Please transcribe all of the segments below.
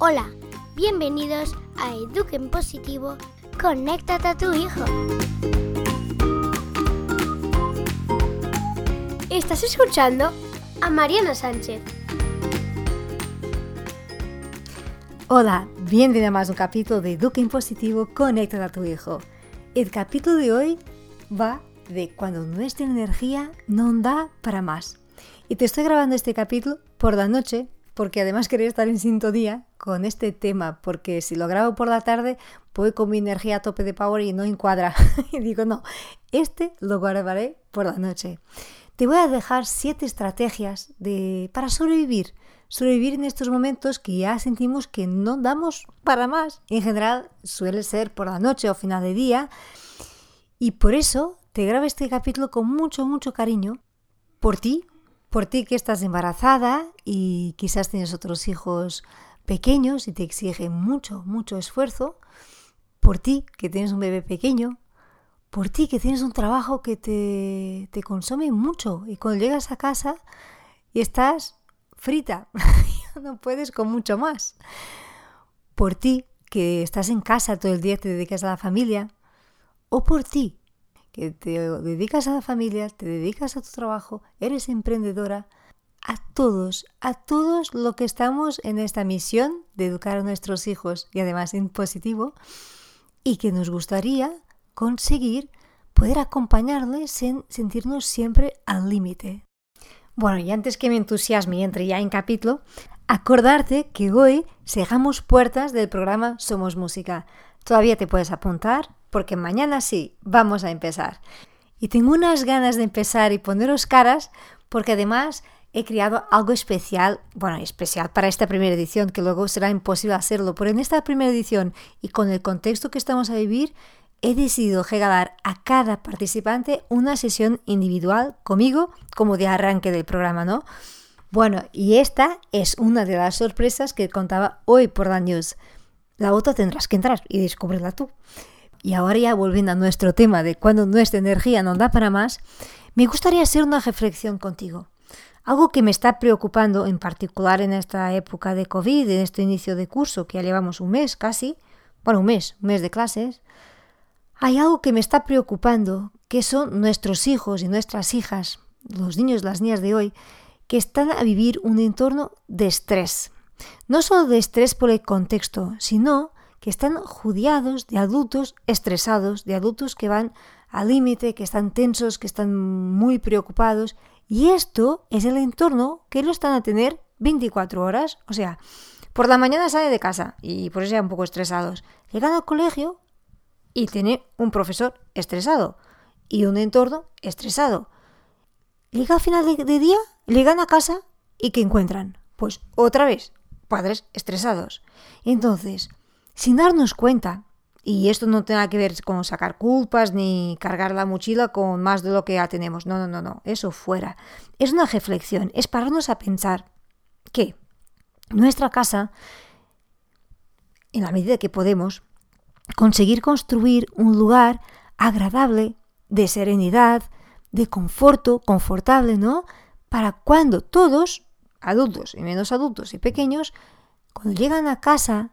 Hola, bienvenidos a Eduquen Positivo, conéctate a tu hijo. Estás escuchando a Mariana Sánchez. Hola, bienvenido a más un capítulo de Eduquen Positivo, conéctate a tu hijo. El capítulo de hoy va de cuando nuestra energía no da para más. Y te estoy grabando este capítulo por la noche porque además quería estar en sintonía con este tema, porque si lo grabo por la tarde, voy con mi energía a tope de power y no encuadra. y digo, no, este lo grabaré por la noche. Te voy a dejar siete estrategias de, para sobrevivir. Sobrevivir en estos momentos que ya sentimos que no damos para más. En general suele ser por la noche o final de día. Y por eso te grabo este capítulo con mucho, mucho cariño. Por ti, por ti que estás embarazada y quizás tienes otros hijos pequeños y te exigen mucho, mucho esfuerzo, por ti que tienes un bebé pequeño, por ti que tienes un trabajo que te, te consume mucho y cuando llegas a casa y estás frita, no puedes con mucho más, por ti que estás en casa todo el día, te dedicas a la familia, o por ti que te dedicas a la familia, te dedicas a tu trabajo, eres emprendedora, a todos, a todos lo que estamos en esta misión de educar a nuestros hijos y además en positivo, y que nos gustaría conseguir poder acompañarles en sentirnos siempre al límite. Bueno, y antes que me entusiasme y entre ya en capítulo, acordarte que hoy cerramos puertas del programa Somos Música. Todavía te puedes apuntar porque mañana sí, vamos a empezar. Y tengo unas ganas de empezar y poneros caras porque además he creado algo especial, bueno, especial para esta primera edición, que luego será imposible hacerlo, pero en esta primera edición y con el contexto que estamos a vivir, he decidido regalar a cada participante una sesión individual conmigo como de arranque del programa, ¿no? Bueno, y esta es una de las sorpresas que contaba hoy por la news. La otra tendrás que entrar y descubrirla tú. Y ahora ya volviendo a nuestro tema de cuando nuestra energía no da para más, me gustaría hacer una reflexión contigo. Algo que me está preocupando en particular en esta época de COVID, en este inicio de curso, que ya llevamos un mes casi, bueno, un mes, un mes de clases, hay algo que me está preocupando, que son nuestros hijos y nuestras hijas, los niños y las niñas de hoy, que están a vivir un entorno de estrés. No solo de estrés por el contexto, sino que están judiados de adultos estresados, de adultos que van al límite, que están tensos, que están muy preocupados. Y esto es el entorno que ellos están a tener 24 horas. O sea, por la mañana sale de casa y por eso ya un poco estresados. Llegan al colegio y tiene un profesor estresado y un entorno estresado. Llega a final de, de día, llegan a casa y ¿qué encuentran? Pues otra vez, padres estresados. Entonces, sin darnos cuenta. Y esto no tiene que ver con sacar culpas ni cargar la mochila con más de lo que ya tenemos. No, no, no, no. Eso fuera. Es una reflexión. Es pararnos a pensar que nuestra casa, en la medida que podemos, conseguir construir un lugar agradable, de serenidad, de conforto, confortable, ¿no? Para cuando todos, adultos y menos adultos y pequeños, cuando llegan a casa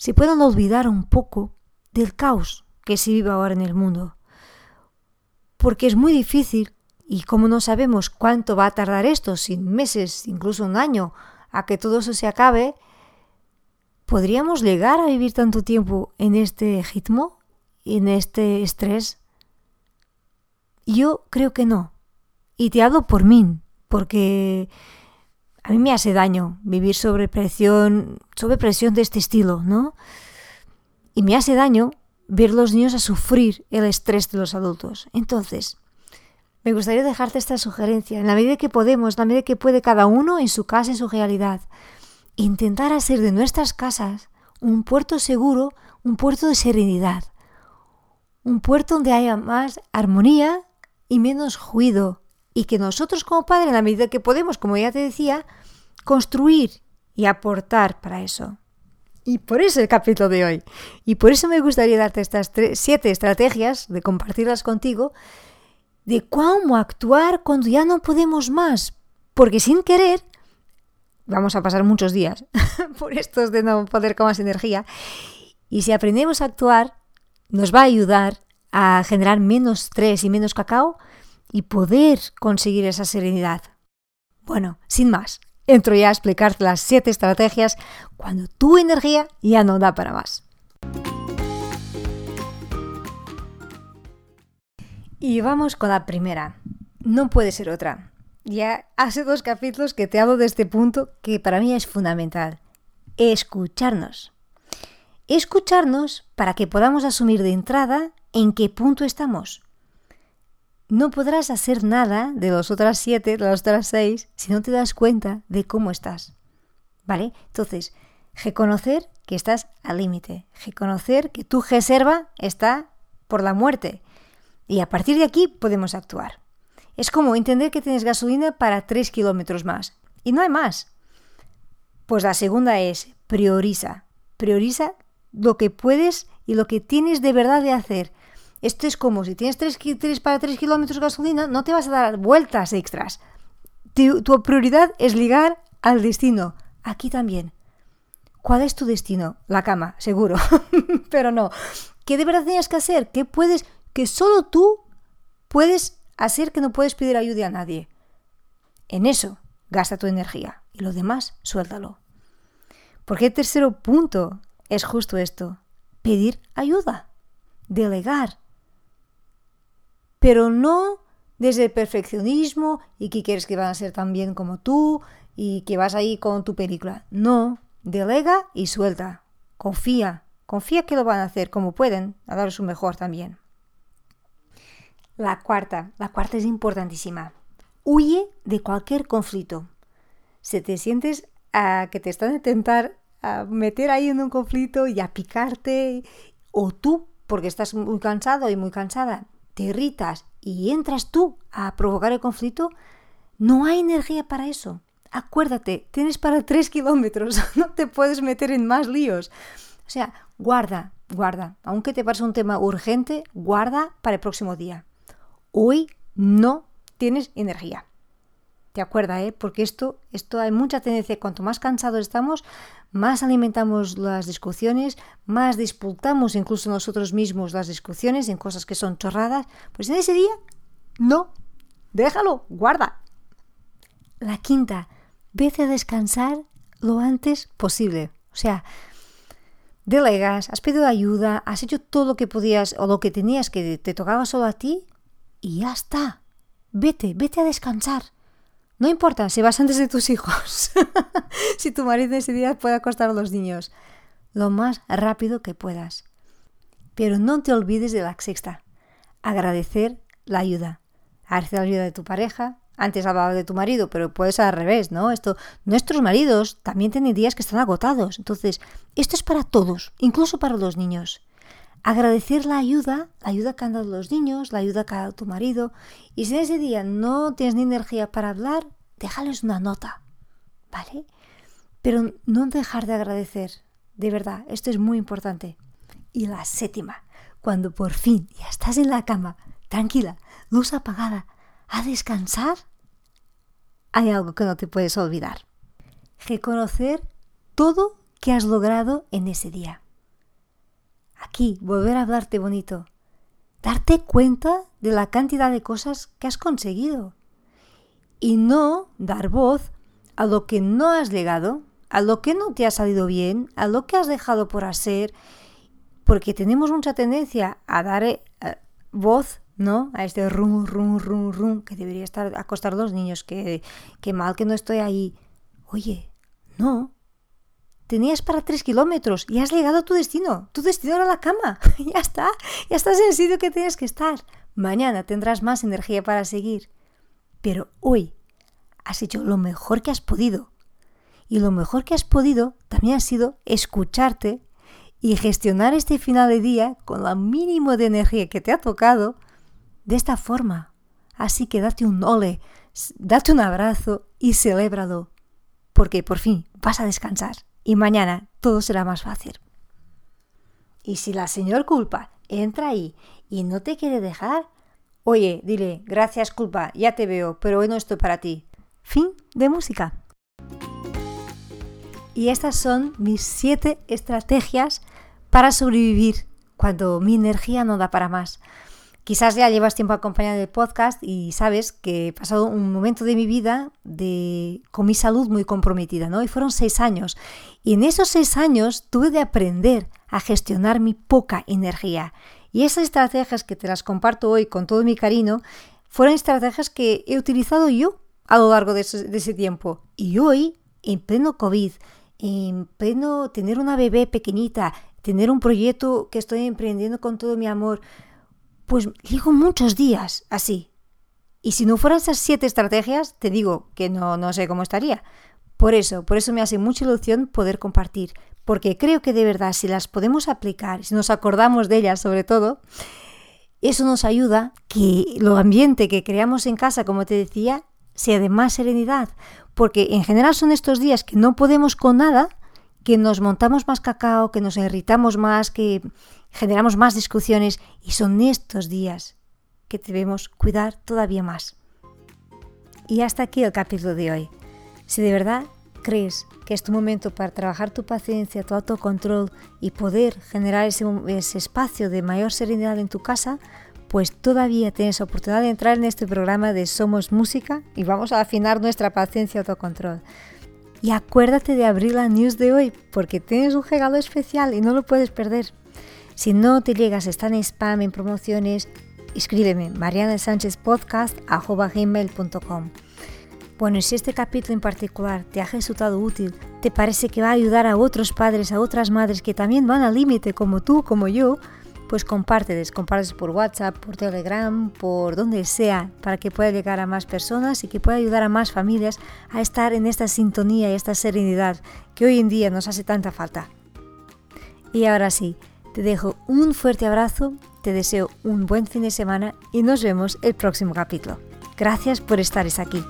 se puedan olvidar un poco del caos que se vive ahora en el mundo. Porque es muy difícil, y como no sabemos cuánto va a tardar esto, sin meses, incluso un año, a que todo eso se acabe, ¿podríamos llegar a vivir tanto tiempo en este ritmo, en este estrés? Yo creo que no. Y te hablo por mí, porque a mí me hace daño vivir sobre presión, sobre presión de este estilo, ¿no? Y me hace daño ver los niños a sufrir el estrés de los adultos. Entonces, me gustaría dejarte esta sugerencia, en la medida que podemos, en la medida que puede cada uno en su casa, en su realidad, intentar hacer de nuestras casas un puerto seguro, un puerto de serenidad, un puerto donde haya más armonía y menos ruido, y que nosotros como padres, en la medida que podemos, como ya te decía, construir y aportar para eso. Y por eso el capítulo de hoy. Y por eso me gustaría darte estas siete estrategias, de compartirlas contigo, de cómo actuar cuando ya no podemos más. Porque sin querer, vamos a pasar muchos días por estos de no poder con más energía. Y si aprendemos a actuar, nos va a ayudar a generar menos estrés y menos cacao y poder conseguir esa serenidad. Bueno, sin más, entro ya a explicarte las siete estrategias cuando tu energía ya no da para más. Y vamos con la primera. No puede ser otra. Ya hace dos capítulos que te hablo de este punto que para mí es fundamental. Escucharnos. Escucharnos para que podamos asumir de entrada en qué punto estamos. No podrás hacer nada de los otras siete, de las otras seis, si no te das cuenta de cómo estás. ¿Vale? Entonces, reconocer que estás al límite. Reconocer que tu reserva está por la muerte. Y a partir de aquí podemos actuar. Es como entender que tienes gasolina para 3 kilómetros más. Y no hay más. Pues la segunda es prioriza. Prioriza lo que puedes y lo que tienes de verdad de hacer. Esto es como si tienes 3, para 3 kilómetros de gasolina, no te vas a dar vueltas extras. Tu, prioridad es ligar al destino. Aquí también. ¿Cuál es tu destino? La cama, seguro. Pero no. ¿Qué de verdad tienes que hacer? ¿Qué puedes? que solo tú puedes hacer que no puedes pedir ayuda a nadie. En eso gasta tu energía y lo demás suéltalo. Porque el tercer punto es justo esto, pedir ayuda, delegar. Pero no desde el perfeccionismo y que quieres que van a ser tan bien como tú y que vas ahí con tu película. No, delega y suelta. Confía, confía que lo van a hacer como pueden, a dar su mejor también. La cuarta, la cuarta es importantísima. Huye de cualquier conflicto. Si te sientes a que te están a intentar a meter ahí en un conflicto y a picarte, o tú, porque estás muy cansado y muy cansada, irritas y entras tú a provocar el conflicto, no hay energía para eso. Acuérdate, tienes para tres kilómetros, no te puedes meter en más líos. O sea, guarda, guarda. Aunque te parezca un tema urgente, guarda para el próximo día hoy no tienes energía. ¿Te acuerdas? Eh? Porque esto, esto hay mucha tendencia, cuanto más cansados estamos, más alimentamos las discusiones, más disputamos incluso nosotros mismos las discusiones en cosas que son chorradas. Pues en ese día, no, déjalo, guarda. La quinta, vete a descansar lo antes posible. O sea, delegas, has pedido ayuda, has hecho todo lo que podías o lo que tenías que te tocaba solo a ti y ya está. Vete, vete a descansar. No importa si vas antes de tus hijos, si tu marido ese día puede acostar a los niños, lo más rápido que puedas. Pero no te olvides de la sexta, agradecer la ayuda. Agradecer la ayuda de tu pareja. Antes hablaba de tu marido, pero puede ser al revés, ¿no? Esto, nuestros maridos también tienen días que están agotados. Entonces, esto es para todos, incluso para los niños agradecer la ayuda, la ayuda que han dado los niños, la ayuda que ha dado tu marido. Y si en ese día no tienes ni energía para hablar, déjales una nota, ¿vale? Pero no dejar de agradecer, de verdad, esto es muy importante. Y la séptima, cuando por fin ya estás en la cama, tranquila, luz apagada, a descansar, hay algo que no te puedes olvidar. Reconocer todo que has logrado en ese día aquí, volver a hablarte bonito. Darte cuenta de la cantidad de cosas que has conseguido. Y no dar voz a lo que no has llegado, a lo que no te ha salido bien, a lo que has dejado por hacer, porque tenemos mucha tendencia a dar eh, voz, ¿no? A este rum, rum, rum, rum, que debería estar acostar los niños, que, que mal que no estoy ahí. Oye, no, Tenías para tres kilómetros y has llegado a tu destino. Tu destino era la cama. ya está. Ya estás en el sitio que tienes que estar. Mañana tendrás más energía para seguir. Pero hoy has hecho lo mejor que has podido. Y lo mejor que has podido también ha sido escucharte y gestionar este final de día con la mínimo de energía que te ha tocado de esta forma. Así que date un ole, date un abrazo y celébralo, porque por fin vas a descansar y mañana todo será más fácil. Y si la señor culpa entra ahí y no te quiere dejar, oye, dile, gracias culpa, ya te veo, pero hoy no estoy para ti. Fin de música. Y estas son mis siete estrategias para sobrevivir cuando mi energía no da para más. Quizás ya llevas tiempo acompañado del podcast y sabes que he pasado un momento de mi vida de, con mi salud muy comprometida, ¿no? Y fueron seis años. Y en esos seis años tuve de aprender a gestionar mi poca energía. Y esas estrategias que te las comparto hoy con todo mi cariño, fueron estrategias que he utilizado yo a lo largo de ese tiempo. Y hoy, en pleno COVID, en pleno tener una bebé pequeñita, tener un proyecto que estoy emprendiendo con todo mi amor, pues llego muchos días así. Y si no fueran esas siete estrategias, te digo que no, no sé cómo estaría. Por eso, por eso me hace mucha ilusión poder compartir, porque creo que de verdad si las podemos aplicar, si nos acordamos de ellas sobre todo, eso nos ayuda que lo ambiente que creamos en casa, como te decía, sea de más serenidad, porque en general son estos días que no podemos con nada, que nos montamos más cacao, que nos irritamos más, que generamos más discusiones y son estos días que debemos cuidar todavía más. Y hasta aquí el capítulo de hoy. Si de verdad crees que es tu momento para trabajar tu paciencia, tu autocontrol y poder generar ese, ese espacio de mayor serenidad en tu casa, pues todavía tienes oportunidad de entrar en este programa de Somos Música y vamos a afinar nuestra paciencia y autocontrol. Y acuérdate de abrir la news de hoy porque tienes un regalo especial y no lo puedes perder. Si no te llegas, está en spam, en promociones, escríbeme marianasanchezpodcast.com. Bueno, si este capítulo en particular te ha resultado útil, te parece que va a ayudar a otros padres, a otras madres que también van al límite como tú, como yo, pues compárteles, compárteles por WhatsApp, por Telegram, por donde sea, para que pueda llegar a más personas y que pueda ayudar a más familias a estar en esta sintonía y esta serenidad que hoy en día nos hace tanta falta. Y ahora sí, te dejo un fuerte abrazo, te deseo un buen fin de semana y nos vemos el próximo capítulo. Gracias por estar aquí.